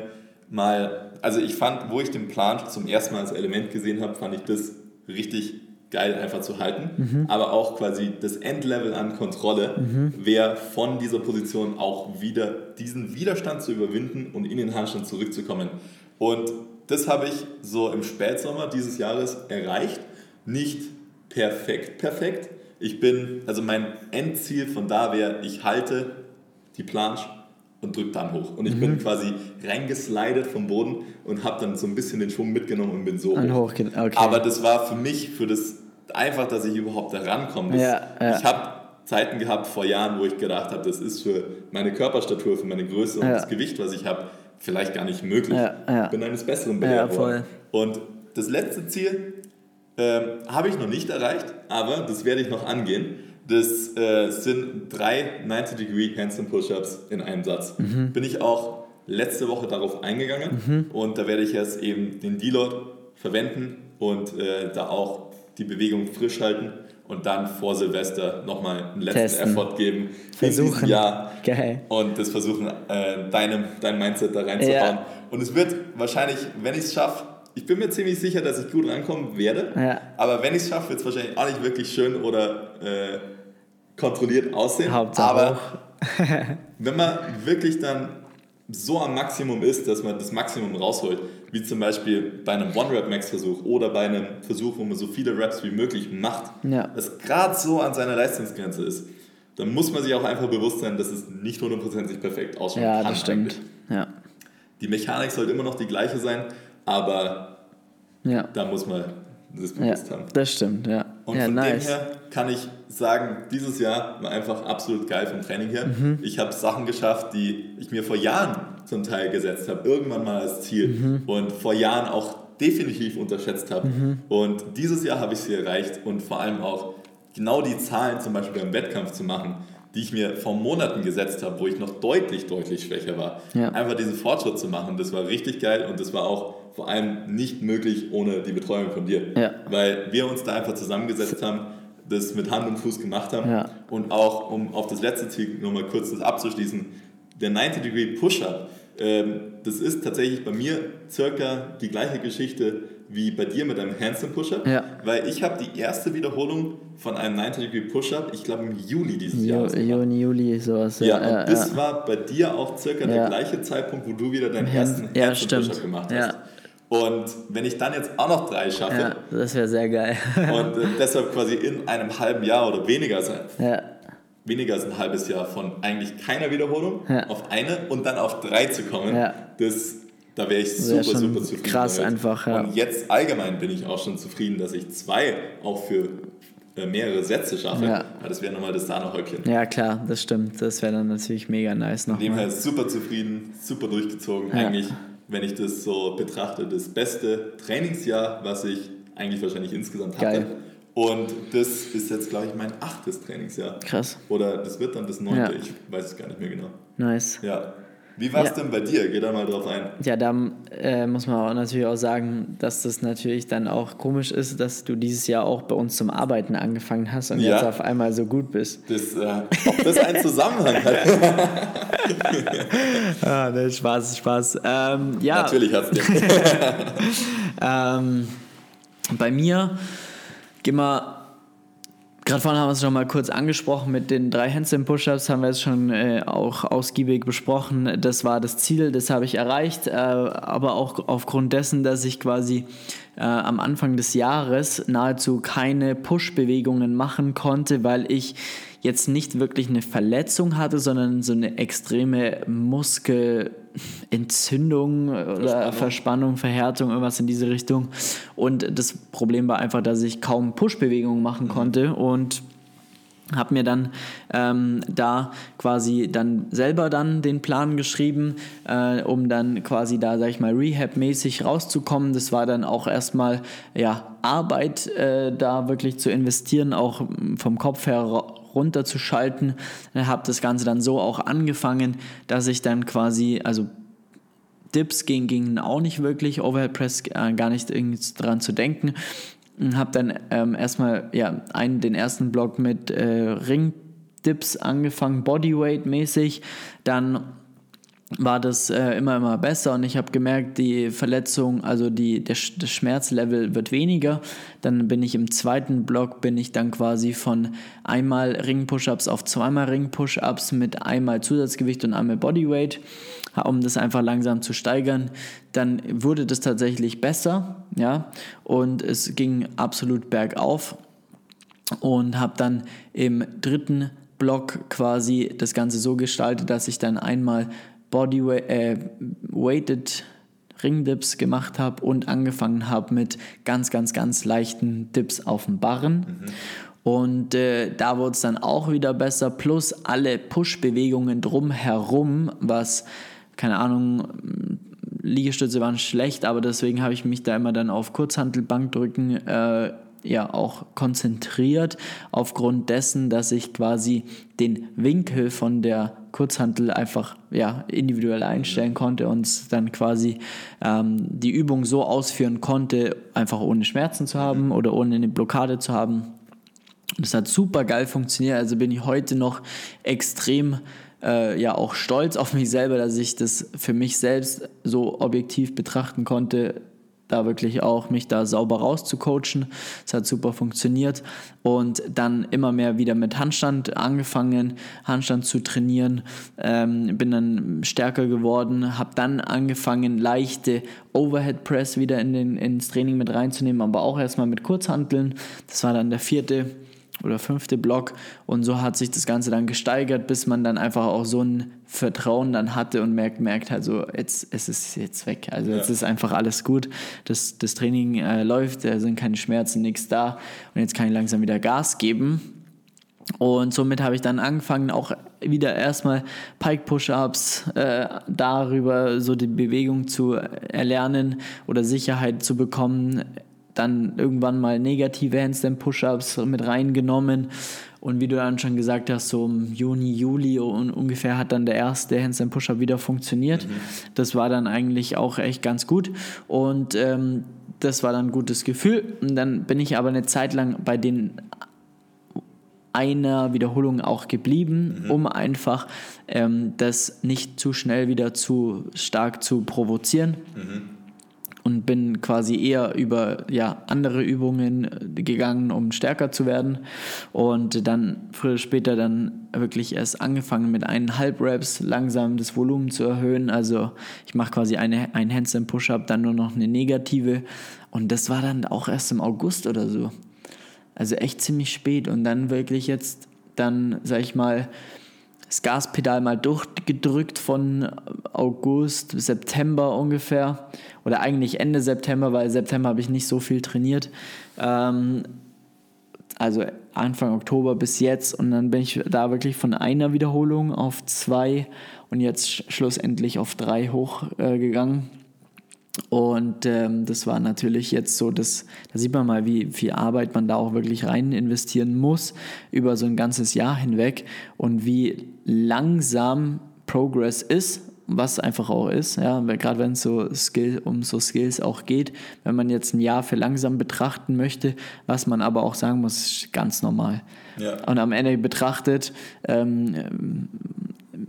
mal, also ich fand, wo ich den Planche zum ersten Mal als Element gesehen habe, fand ich das richtig geil einfach zu halten, Mhm. aber auch quasi das Endlevel an Kontrolle wäre von dieser Position auch wieder diesen Widerstand zu überwinden und in den Handstand zurückzukommen. Und das habe ich so im Spätsommer dieses Jahres erreicht. Nicht perfekt, perfekt. Ich bin, also mein Endziel von da wäre, ich halte die Planche und drücke dann hoch. Und ich Mhm. bin quasi reingeslidet vom Boden und habe dann so ein bisschen den Schwung mitgenommen und bin so Ein hoch. Okay. Aber das war für mich, für das einfach, dass ich überhaupt da rankomme. Das- Ja, ja. Ich habe Zeiten gehabt vor Jahren, wo ich gedacht habe, das ist für meine Körperstatur, für meine Größe und Ja. das Gewicht, was ich habe, vielleicht gar nicht möglich. Ja, ja. Bin eines Besseren belehrt worden. Und das letzte Ziel ähm, habe ich noch nicht erreicht, aber das werde ich noch angehen. Das äh, sind drei 90-Degree Handstand Push-Ups in einem Satz. Mhm. Bin ich auch letzte Woche darauf eingegangen und da werde ich jetzt eben den Deload verwenden und äh, da auch die Bewegung frisch halten und dann vor Silvester nochmal einen letzten Testen. Effort geben Versuchen. Jahr Geil. und das versuchen, äh, deinem, dein Mindset da reinzuhauen. Ja. Und es wird wahrscheinlich, wenn ich es schaffe, ich bin mir ziemlich sicher, dass ich gut rankommen werde, Ja. aber wenn ich es schaffe, wird es wahrscheinlich auch nicht wirklich schön oder äh, kontrolliert aussehen. Hauptsache aber wenn man wirklich dann so am Maximum ist, dass man das Maximum rausholt, wie zum Beispiel bei einem One-Rap-Max-Versuch oder bei einem Versuch, wo man so viele Raps wie möglich macht, Ja. das gerade so an seiner Leistungsgrenze ist, dann muss man sich auch einfach bewusst sein, dass es nicht hundertprozentig perfekt ausschauen Ja, das stimmt. Ja. Die Mechanik sollte immer noch die gleiche sein, aber Ja. da muss man das Ja, bewusst haben. das stimmt, ja. Und ja, von nice. dem her kann ich sagen, dieses Jahr war einfach absolut geil vom Training her. Mhm. Ich habe Sachen geschafft, die ich mir vor Jahren zum Teil gesetzt habe, irgendwann mal als Ziel Mhm. und vor Jahren auch definitiv unterschätzt habe. Und dieses Jahr habe ich sie erreicht und vor allem auch genau die Zahlen zum Beispiel beim Wettkampf zu machen, die ich mir vor Monaten gesetzt habe, wo ich noch deutlich, deutlich schwächer war. Ja. Einfach diesen Fortschritt zu machen, das war richtig geil und das war auch vor allem nicht möglich ohne die Betreuung von dir. Ja. Weil wir uns da einfach zusammengesetzt haben, das mit Hand und Fuß gemacht haben Ja. und auch, um auf das letzte Ziel nochmal kurz das abzuschließen, der 90-Degree Push-Up, ähm, das ist tatsächlich bei mir circa die gleiche Geschichte wie bei dir mit einem Handstand Push-Up, Ja. weil ich habe die erste Wiederholung von einem 90-Degree Push-Up, ich glaube im Juli dieses Ju- Jahres. Juni, Juli, sowas. Ja, ja, und das ja. war bei dir auch circa der Ja. gleiche Zeitpunkt, wo du wieder deinen ersten ja, Handstand. Push-Up gemacht Ja. hast. Und wenn ich dann jetzt auch noch drei schaffe, ja, das wäre sehr geil. und äh, deshalb quasi in einem halben Jahr oder weniger als, ein, ja, weniger als ein halbes Jahr von eigentlich keiner Wiederholung Ja. auf eine und dann auf drei zu kommen, Ja. das, da wäre ich Wär super, super zufrieden. krass damit. einfach, ja. Und jetzt allgemein bin ich auch schon zufrieden, dass ich zwei auch für äh, mehrere Sätze schaffe. Ja. Das wäre nochmal das Sahnehäubchen. ja, klar, das stimmt. Das wäre dann natürlich mega nice Von dem nochmal. her super zufrieden, super durchgezogen. Ja. Eigentlich, wenn ich das so betrachte, das beste Trainingsjahr, was ich eigentlich wahrscheinlich insgesamt hatte. Geil. Und das ist jetzt, glaube ich, mein achtes Trainingsjahr. Krass, Oder das wird dann das neunte, Ja. ich weiß es gar nicht mehr genau. nice. Ja. Wie war es Ja. denn bei dir? Geh da mal drauf ein. Ja, da äh, muss man auch natürlich auch sagen, dass das natürlich dann auch komisch ist, dass du dieses Jahr auch bei uns zum Arbeiten angefangen hast und Ja. jetzt auf einmal so gut bist. Das, äh, ob das einen Zusammenhang hat? Ah, ne, Spaß, Spaß. Ähm, ja, Natürlich hat es. Ähm, bei mir gehen wir. Gerade vorhin haben wir es schon mal kurz angesprochen mit den drei Handstand Push-Ups, haben wir es schon äh, auch ausgiebig besprochen. Das war das Ziel, das habe ich erreicht, äh, aber auch aufgrund dessen, dass ich quasi äh, am Anfang des Jahres nahezu keine Push-Bewegungen machen konnte, weil ich jetzt nicht wirklich eine Verletzung hatte, sondern so eine extreme Muskelentzündung oder Verspannung. Verspannung, Verhärtung, irgendwas in diese Richtung. Und das Problem war einfach, dass ich kaum Push-Bewegungen machen konnte und habe mir dann ähm, da quasi dann selber dann den Plan geschrieben, äh, um dann quasi da, sag ich mal, Rehab-mäßig rauszukommen. Das war dann auch erstmal ja, Arbeit, äh, da wirklich zu investieren, auch vom Kopf her runterzuschalten. Habe das Ganze dann so auch angefangen, dass ich dann quasi, also Dips ging, gingen auch nicht wirklich, Overhead Press äh, gar nicht irgendwie dran zu denken. Habe dann ähm, erstmal ja, einen, den ersten Block mit äh, Ringdips angefangen, Bodyweight mäßig. Dann war das äh, immer, immer besser und ich habe gemerkt, die Verletzung, also die, der, das Schmerzlevel wird weniger. Dann bin ich im zweiten Block, bin ich dann quasi von einmal Ring-Push-Ups auf zweimal Ring-Push-Ups mit einmal Zusatzgewicht und einmal Bodyweight, um das einfach langsam zu steigern. Dann wurde das tatsächlich besser, ja, und es ging absolut bergauf und habe dann im dritten Block quasi das Ganze so gestaltet, dass ich dann einmal Body äh, weighted Ringdips gemacht habe und angefangen habe mit ganz, ganz, ganz leichten Dips auf dem Barren. Und äh, da wurde es dann auch wieder besser, plus alle Push-Bewegungen drumherum, was, keine Ahnung, Liegestütze waren schlecht, aber deswegen habe ich mich da immer dann auf Kurzhantelbankdrücken äh, ja auch konzentriert, aufgrund dessen, dass ich quasi den Winkel von der Kurzhantel einfach ja, individuell einstellen konnte und dann quasi ähm, die Übung so ausführen konnte, einfach ohne Schmerzen zu haben oder ohne eine Blockade zu haben. Das hat super geil funktioniert. Also bin ich heute noch extrem äh, ja auch stolz auf mich selber, dass ich das für mich selbst so objektiv betrachten konnte. Da wirklich auch mich da sauber rauszucoachen. Es hat super funktioniert und dann immer mehr wieder mit Handstand angefangen, Handstand zu trainieren, ähm, bin dann stärker geworden, habe dann angefangen, leichte Overhead Press wieder in den, ins Training mit reinzunehmen, aber auch erstmal mit Kurzhanteln. Das war dann der vierte oder fünfte Block. Und so hat sich das Ganze dann gesteigert, bis man dann einfach auch so ein Vertrauen dann hatte und merkt, merkt halt so, jetzt es ist jetzt weg, also jetzt ja. ist einfach alles gut, das, das Training äh, läuft, da sind keine Schmerzen, nichts da. Und jetzt kann ich langsam wieder Gas geben. Und somit habe ich dann angefangen, auch wieder erstmal Pike Push-Ups äh, darüber so die Bewegung zu erlernen oder Sicherheit zu bekommen, dann irgendwann mal negative Handstand Push-Ups mit reingenommen. Und wie du dann schon gesagt hast, so im Juni, Juli und ungefähr hat dann der erste Handstand Push-Up wieder funktioniert. Mhm. Das war dann eigentlich auch echt ganz gut. Und ähm, das war dann ein gutes Gefühl. Und dann bin ich aber eine Zeit lang bei den einer Wiederholung auch geblieben, mhm. um einfach ähm, das nicht zu schnell wieder zu stark zu provozieren. Mhm und bin quasi eher über ja, andere Übungen äh, gegangen, um stärker zu werden. Und dann früher oder später dann wirklich erst angefangen mit eineinhalb Reps langsam das Volumen zu erhöhen. Also ich mache quasi eine, ein Handstand Push-Up, dann nur noch eine negative. Und das war dann auch erst im August oder so. Also echt ziemlich spät. Und dann wirklich jetzt, dann sag ich mal, das Gaspedal mal durchgedrückt von August, September ungefähr. Oder eigentlich Ende September, weil September habe ich nicht so viel trainiert. Ähm, also Anfang Oktober bis jetzt. Und dann bin ich da wirklich von einer Wiederholung auf zwei und jetzt schlussendlich auf drei hochgegangen. Äh, und ähm, das war natürlich jetzt so, dass, da sieht man mal, wie viel Arbeit man da auch wirklich rein investieren muss über so ein ganzes Jahr hinweg und wie langsam Progress ist, was einfach auch ist, ja, gerade wenn es so Skill, um so Skills auch geht, wenn man jetzt ein Jahr für langsam betrachten möchte, was man aber auch sagen muss, ist ganz normal. Ja. Und am Ende betrachtet, ähm,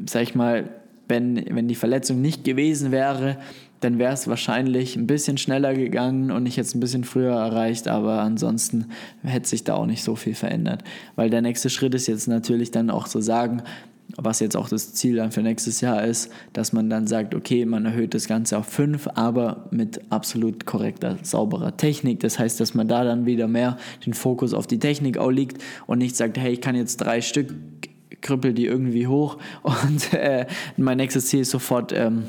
sag ich mal, wenn, wenn die Verletzung nicht gewesen wäre, dann wäre es wahrscheinlich ein bisschen schneller gegangen und ich hätte es ein bisschen früher erreicht, aber ansonsten hätte sich da auch nicht so viel verändert. Weil der nächste Schritt ist jetzt natürlich dann auch zu sagen, was jetzt auch das Ziel dann für nächstes Jahr ist, dass man dann sagt, okay, man erhöht das Ganze auf fünf, aber mit absolut korrekter, sauberer Technik. Das heißt, dass man da dann wieder mehr den Fokus auf die Technik auch liegt und nicht sagt, hey, ich kann jetzt drei Stück, krüppel die irgendwie hoch und äh, mein nächstes Ziel ist sofort... Ähm,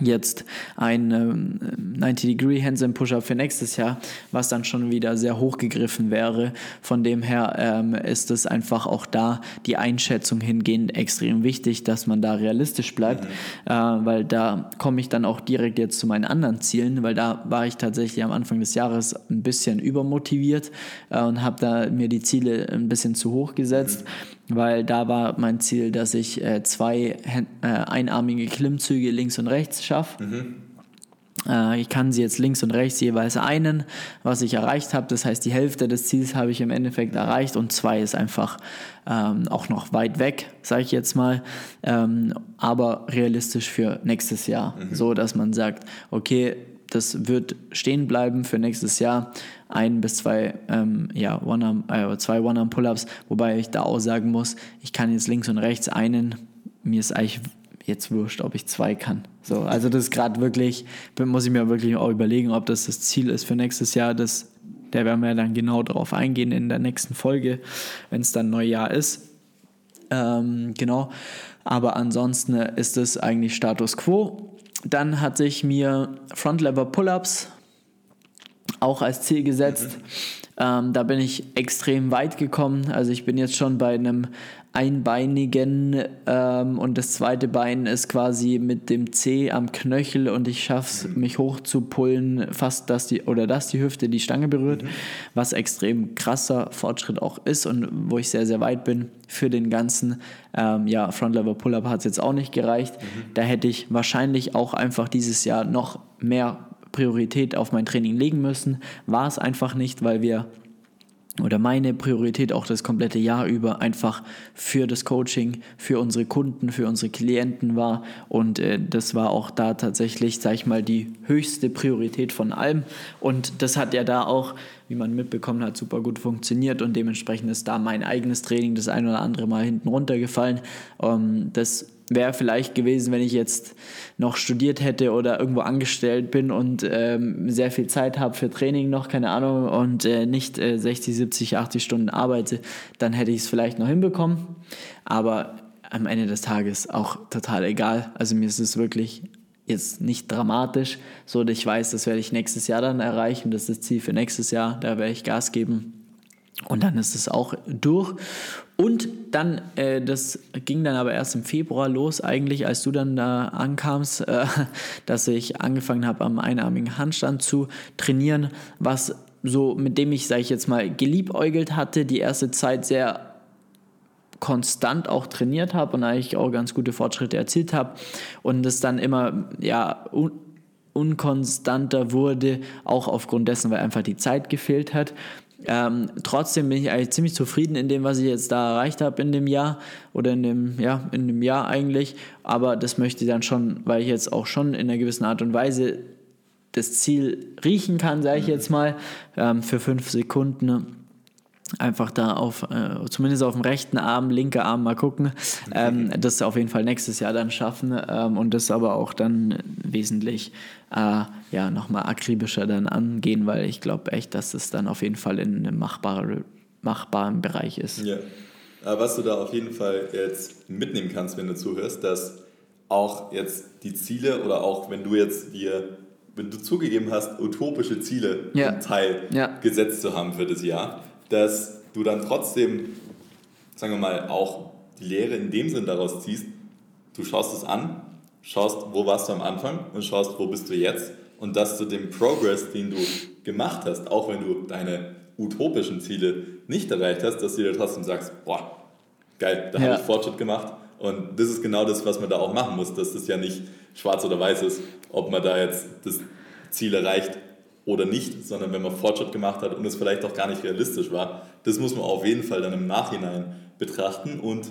jetzt ein ähm, 90-Degree Handstand Push-Up für nächstes Jahr, was dann schon wieder sehr hoch gegriffen wäre. Von dem her ähm, ist es einfach auch da die Einschätzung hingehend extrem wichtig, dass man da realistisch bleibt, mhm. äh, weil da komme ich dann auch direkt jetzt zu meinen anderen Zielen, weil da war ich tatsächlich am Anfang des Jahres ein bisschen übermotiviert äh, und habe da mir die Ziele ein bisschen zu hoch gesetzt. Mhm weil da war mein Ziel, dass ich äh, zwei äh, einarmige Klimmzüge links und rechts schaffe. Mhm. Äh, ich kann sie jetzt links und rechts jeweils einen, was ich erreicht habe. Das heißt, die Hälfte des Ziels habe ich im Endeffekt erreicht und zwei ist einfach ähm, auch noch weit weg, sage ich jetzt mal, ähm, aber realistisch für nächstes Jahr. Mhm. So, dass man sagt, okay, das wird stehen bleiben für nächstes Jahr. Ein bis zwei, ähm, ja, One äh, zwei One-Arm-Pull-Ups, wobei ich da auch sagen muss, ich kann jetzt links und rechts einen, mir ist eigentlich jetzt wurscht, ob ich zwei kann. So, also das ist gerade wirklich, muss ich mir wirklich auch überlegen, ob das das Ziel ist für nächstes Jahr. Das, da werden wir dann genau darauf eingehen in der nächsten Folge, wenn es dann Neujahr ist. Ähm, genau. Aber ansonsten ist es eigentlich Status quo. Dann hatte ich mir Front Lever Pull-Ups auch als Ziel gesetzt. Mhm. Ähm, da bin ich extrem weit gekommen. Also ich bin jetzt schon bei einem einbeinigen ähm, und das zweite Bein ist quasi mit dem C am Knöchel und ich schaffe es, mhm. mich hoch zu pullen, fast dass die oder dass die Hüfte die Stange berührt, mhm. was extrem krasser Fortschritt auch ist und wo ich sehr, sehr weit bin für den ganzen. Ähm, ja, Front Lever Pull-Up hat es jetzt auch nicht gereicht. Mhm. Da hätte ich wahrscheinlich auch einfach dieses Jahr noch mehr Priorität auf mein Training legen müssen. War es einfach nicht, weil wir oder meine Priorität auch das komplette Jahr über einfach für das Coaching, für unsere Kunden, für unsere Klienten war. Und äh, das war auch da tatsächlich, sag ich mal, die höchste Priorität von allem. Und das hat ja da auch, wie man mitbekommen hat, super gut funktioniert. Und dementsprechend ist da mein eigenes Training das ein oder andere Mal hinten runtergefallen. Ähm, das wäre vielleicht gewesen, wenn ich jetzt noch studiert hätte oder irgendwo angestellt bin und ähm, sehr viel Zeit habe für Training noch, keine Ahnung, und äh, nicht äh, 60, 70, 80 Stunden arbeite, dann hätte ich es vielleicht noch hinbekommen. Aber am Ende des Tages auch total egal. Also mir ist es wirklich jetzt nicht dramatisch, so dass ich weiß, das werde ich nächstes Jahr dann erreichen. Das ist das Ziel für nächstes Jahr. Da werde ich Gas geben. Und dann ist es auch durch. Und dann, äh, das ging dann aber erst im Februar los, eigentlich, als du dann da ankamst, äh, dass ich angefangen habe, am einarmigen Handstand zu trainieren, was so, mit dem ich, sage ich jetzt mal, geliebäugelt hatte, die erste Zeit sehr konstant auch trainiert habe und eigentlich auch ganz gute Fortschritte erzielt habe und es dann immer, ja, un unkonstanter wurde, auch aufgrund dessen, weil einfach die Zeit gefehlt hat. Ähm, trotzdem bin ich eigentlich ziemlich zufrieden in dem, was ich jetzt da erreicht habe in dem Jahr oder in dem, ja, in dem Jahr eigentlich. Aber das möchte ich dann schon, weil ich jetzt auch schon in einer gewissen Art und Weise das Ziel riechen kann, sage ich mhm. jetzt mal, ähm, für fünf Sekunden einfach da auf, äh, zumindest auf dem rechten Arm, linker Arm mal gucken, ähm, das auf jeden Fall nächstes Jahr dann schaffen ähm, und das aber auch dann wesentlich äh, ja, nochmal akribischer dann angehen, weil ich glaube echt, dass es dann auf jeden Fall in einem machbaren, machbaren Bereich ist. Ja. Aber was du da auf jeden Fall jetzt mitnehmen kannst, wenn du zuhörst, dass auch jetzt die Ziele oder auch wenn du jetzt dir, wenn du zugegeben hast, utopische Ziele ja. zum Teil ja. gesetzt zu haben für das Jahr, dass du dann trotzdem, sagen wir mal, auch die Lehre in dem Sinn daraus ziehst, du schaust es an, schaust, wo warst du am Anfang und schaust, wo bist du jetzt und dass du den Progress, den du gemacht hast, auch wenn du deine utopischen Ziele nicht erreicht hast, dass du dir trotzdem sagst, boah, geil, da ja. habe ich Fortschritt gemacht und das ist genau das, was man da auch machen muss, dass das ja nicht schwarz oder weiß ist, ob man da jetzt das Ziel erreicht oder nicht, sondern wenn man Fortschritt gemacht hat und es vielleicht auch gar nicht realistisch war, das muss man auf jeden Fall dann im Nachhinein betrachten und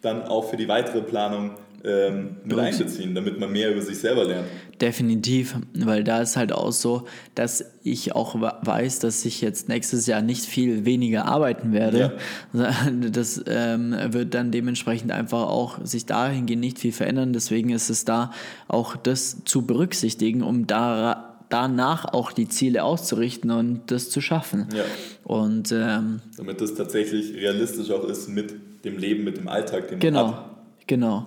dann auch für die weitere Planung ähm, mit einbeziehen, damit man mehr über sich selber lernt. Definitiv, weil da ist halt auch so, dass ich auch weiß, dass ich jetzt nächstes Jahr nicht viel weniger arbeiten werde. Ja. Das ähm, wird dann dementsprechend einfach auch sich dahingehend nicht viel verändern. Deswegen ist es da auch das zu berücksichtigen, um da danach auch die Ziele auszurichten und das zu schaffen. Ja. Und, ähm, Damit das tatsächlich realistisch auch ist mit dem Leben, mit dem Alltag, den genau, man hat. Genau.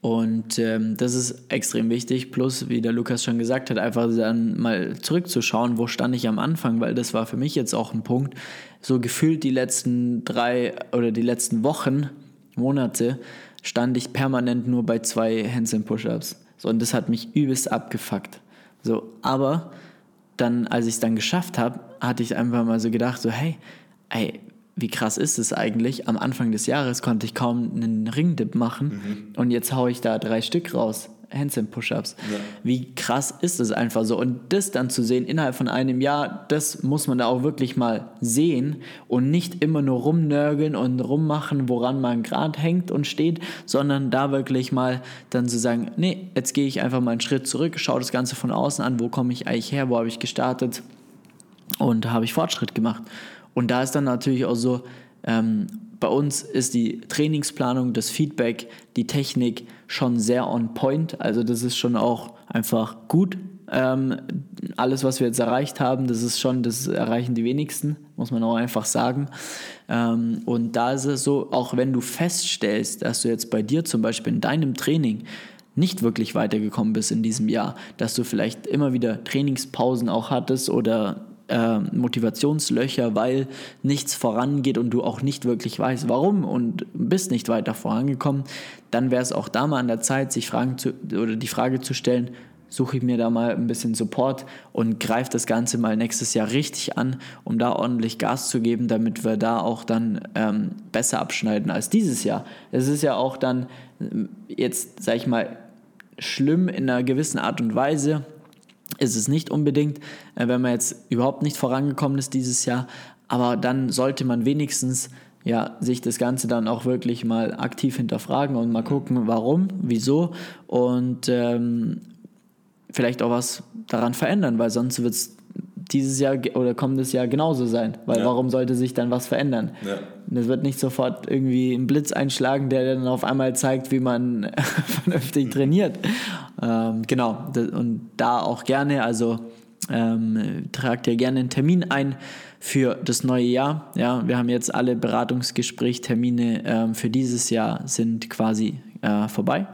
Und ähm, das ist extrem wichtig. Plus, wie der Lukas schon gesagt hat, einfach dann mal zurückzuschauen, wo stand ich am Anfang, weil das war für mich jetzt auch ein Punkt. So gefühlt die letzten drei oder die letzten Wochen, Monate, stand ich permanent nur bei zwei Handstand Push-Ups. So, und das hat mich übelst abgefuckt. So, aber dann, als ich es dann geschafft habe, hatte ich einfach mal so gedacht, so, hey, ey, wie krass ist es eigentlich? Am Anfang des Jahres konnte ich kaum einen Ringdip machen mhm. und jetzt haue ich da drei Stück raus. Handstand Push-Ups. Ja. Wie krass ist es einfach so? Und das dann zu sehen innerhalb von einem Jahr, das muss man da auch wirklich mal sehen und nicht immer nur rumnörgeln und rummachen, woran man gerade hängt und steht, sondern da wirklich mal dann zu sagen, nee, jetzt gehe ich einfach mal einen Schritt zurück, schaue das Ganze von außen an, wo komme ich eigentlich her, wo habe ich gestartet und habe ich Fortschritt gemacht. Und da ist dann natürlich auch so, ähm, bei uns ist die Trainingsplanung, das Feedback, die Technik schon sehr on point. Also das ist schon auch einfach gut. Ähm, alles, was wir jetzt erreicht haben, das ist schon, das erreichen die wenigsten, muss man auch einfach sagen. Ähm, und da ist es so, auch wenn du feststellst, dass du jetzt bei dir zum Beispiel in deinem Training nicht wirklich weitergekommen bist in diesem Jahr, dass du vielleicht immer wieder Trainingspausen auch hattest oder äh, Motivationslöcher, weil nichts vorangeht und du auch nicht wirklich weißt, warum und bist nicht weiter vorangekommen, dann wäre es auch da mal an der Zeit, sich Fragen zu, oder die Frage zu stellen, suche ich mir da mal ein bisschen Support und greife das Ganze mal nächstes Jahr richtig an, um da ordentlich Gas zu geben, damit wir da auch dann ähm, besser abschneiden als dieses Jahr. Es ist ja auch dann ähm, jetzt, sag ich mal, schlimm in einer gewissen Art und Weise, ist es nicht unbedingt, äh, wenn man jetzt überhaupt nicht vorangekommen ist dieses Jahr. aber dann sollte man wenigstens ja, sich das Ganze dann auch wirklich mal aktiv hinterfragen und mal gucken, warum, wieso und ähm, vielleicht auch was daran verändern, weil sonst wird es dieses Jahr oder kommendes Jahr genauso sein. Weil ja. warum sollte sich dann was verändern? Ja. Das wird nicht sofort irgendwie ein Blitz einschlagen, der dann auf einmal zeigt, wie man vernünftig trainiert. Ähm, genau, und da auch gerne, also ähm, tragt ihr gerne einen Termin ein für das neue Jahr. Ja, wir haben jetzt alle Beratungsgesprächtermine ähm, für dieses Jahr sind quasi äh, vorbei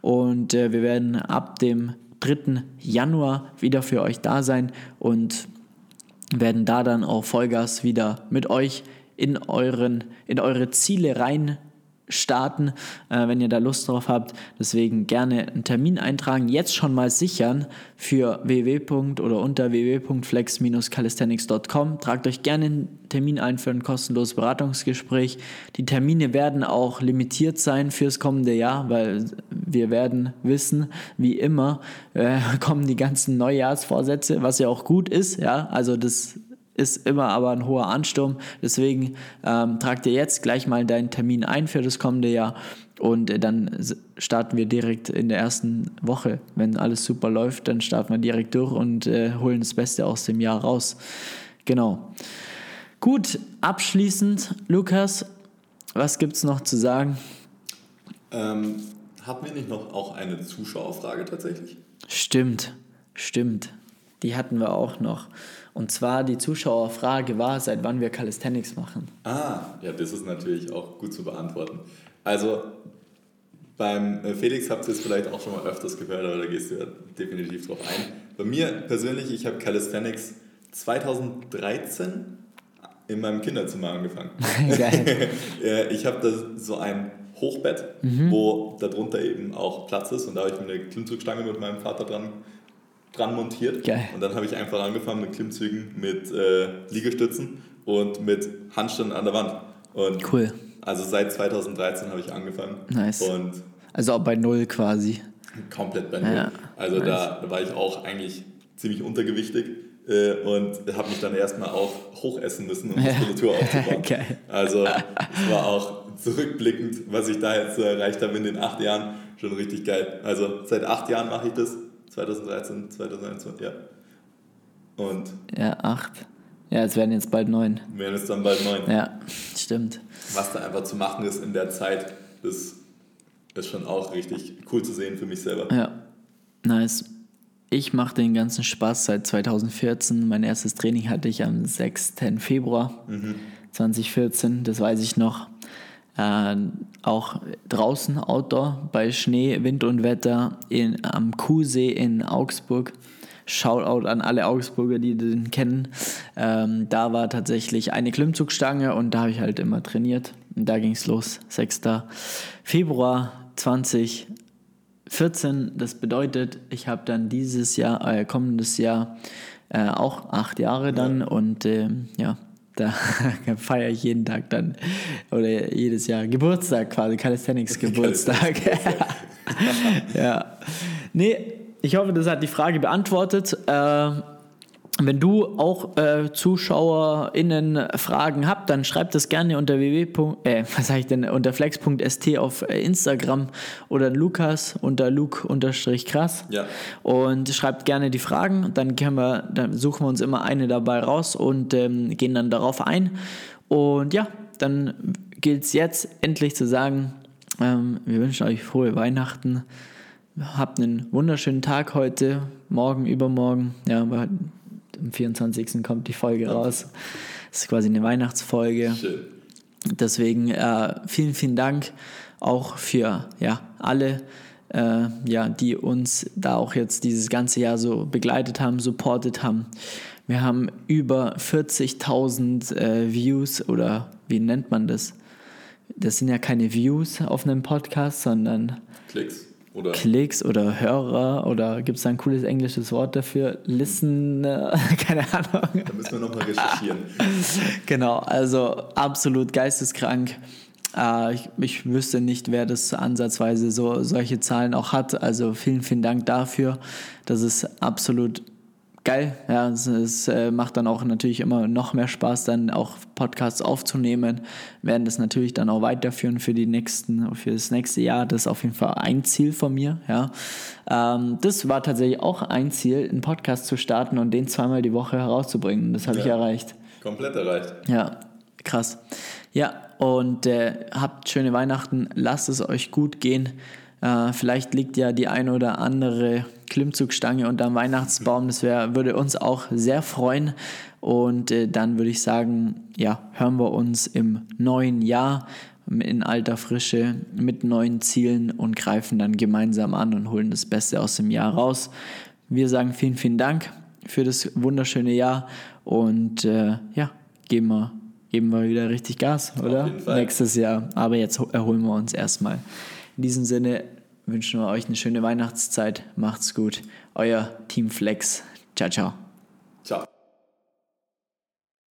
und äh, wir werden ab dem 3. Januar wieder für euch da sein und werden da dann auch Vollgas wieder mit euch in, euren, in eure Ziele rein starten, äh, wenn ihr da Lust drauf habt. Deswegen gerne einen Termin eintragen, jetzt schon mal sichern für www. oder unter www.flex-calisthenics.com. Tragt euch gerne einen Termin ein für ein kostenloses Beratungsgespräch. Die Termine werden auch limitiert sein fürs kommende Jahr, weil wir werden wissen, wie immer äh, kommen die ganzen Neujahrsvorsätze, was ja auch gut ist. Ja, also das ist immer aber ein hoher Ansturm. Deswegen ähm, trag dir jetzt gleich mal deinen Termin ein für das kommende Jahr und äh, dann starten wir direkt in der ersten Woche. Wenn alles super läuft, dann starten wir direkt durch und äh, holen das Beste aus dem Jahr raus. Genau. Gut, abschließend, Lukas, was gibt es noch zu sagen? Ähm, hatten wir nicht noch auch eine Zuschauerfrage tatsächlich? Stimmt, stimmt. Die hatten wir auch noch. Und zwar die Zuschauerfrage war, seit wann wir Calisthenics machen. Ah, ja, das ist natürlich auch gut zu beantworten. Also beim äh, Felix habt ihr es vielleicht auch schon mal öfters gehört, aber da gehst du ja definitiv drauf ein. Bei mir persönlich, ich habe Calisthenics 2013 in meinem Kinderzimmer angefangen. Geil. ich habe da so ein Hochbett, mhm. wo darunter eben auch Platz ist und da habe ich mir eine Klimmzugstange mit meinem Vater dran dran montiert. Geil. Und dann habe ich einfach angefangen mit Klimmzügen, mit äh, Liegestützen und mit Handständen an der Wand. Und cool. Also seit 2013 habe ich angefangen. Nice. Und also auch bei Null quasi. Komplett bei Null. Ja. Also nice. da, war ich auch eigentlich ziemlich untergewichtig äh, und habe mich dann erstmal auch hochessen müssen, um ja. Muskulatur aufzubauen. Geil. Also es war auch zurückblickend, was ich da jetzt erreicht habe in den acht Jahren, schon richtig geil. Also seit acht Jahren mache ich das 2013, 2021, ja. Und. Ja, acht. Ja, es werden jetzt bald neun. Werden es dann bald neun. Ja, stimmt. Was da einfach zu machen ist in der Zeit, das ist schon auch richtig cool zu sehen für mich selber. Ja, nice. Ich mache den ganzen Spaß seit 2014. Mein erstes Training hatte ich am 6. Februar mhm. 2014, das weiß ich noch. Äh, auch draußen Outdoor bei Schnee, Wind und Wetter in, am Kuhsee in Augsburg. Shoutout an alle Augsburger, die den kennen. Ähm, da war tatsächlich eine Klimmzugstange und da habe ich halt immer trainiert. Und da ging es los, 6. Februar 2014. Das bedeutet, ich habe dann dieses Jahr, äh, kommendes Jahr äh, auch acht Jahre dann ja. und äh, ja, da feiere ich jeden Tag dann oder jedes Jahr Geburtstag quasi, Calisthenics Geburtstag. ja. Nee, ich hoffe, das hat die Frage beantwortet. Äh, wenn du auch äh, ZuschauerInnen Fragen habt, dann schreibt das gerne unter www. Äh, was sag ich denn, unter flex.st auf äh, Instagram oder Lukas unter luke-krass. Ja. Und schreibt gerne die Fragen. Dann können wir, dann suchen wir uns immer eine dabei raus und ähm, gehen dann darauf ein. Und ja, dann gilt es jetzt endlich zu sagen, ähm, wir wünschen euch frohe Weihnachten. Habt einen wunderschönen Tag heute, morgen, übermorgen. Ja, am 24. kommt die Folge raus. Das ist quasi eine Weihnachtsfolge. Schön. Deswegen äh, vielen, vielen Dank auch für ja, alle, äh, ja, die uns da auch jetzt dieses ganze Jahr so begleitet haben, supportet haben. Wir haben über 40.000 äh, Views oder wie nennt man das? Das sind ja keine Views auf einem Podcast, sondern Klicks. Oder Klicks oder Hörer oder gibt es da ein cooles englisches Wort dafür? Listen, keine Ahnung. Da müssen wir nochmal recherchieren. genau, also absolut geisteskrank. Äh, ich, ich wüsste nicht, wer das ansatzweise so solche Zahlen auch hat. Also vielen, vielen Dank dafür. Das ist absolut geil. Ja, es, es äh, macht dann auch natürlich immer noch mehr Spaß, dann auch Podcasts aufzunehmen. Werden das natürlich dann auch weiterführen für die nächsten, für das nächste Jahr. Das ist auf jeden Fall ein Ziel von mir. Ja, ähm, das war tatsächlich auch ein Ziel, einen Podcast zu starten und den zweimal die Woche herauszubringen. Das habe ja, ich erreicht. Komplett erreicht. Ja, krass. Ja, und äh, habt schöne Weihnachten. Lasst es euch gut gehen. Äh, vielleicht liegt ja die eine oder andere Klimmzugstange unterm Weihnachtsbaum. Das wär, würde uns auch sehr freuen. Und äh, dann würde ich sagen, ja, hören wir uns im neuen Jahr in alter Frische mit neuen Zielen und greifen dann gemeinsam an und holen das Beste aus dem Jahr raus. Wir sagen vielen, vielen Dank für das wunderschöne Jahr und äh, ja, geben wir, geben wir wieder richtig Gas, oder? Nächstes Jahr. Aber jetzt erholen wir uns erstmal. In diesem Sinne wünschen wir euch eine schöne Weihnachtszeit. Macht's gut. Euer Team Flex. Ciao, ciao.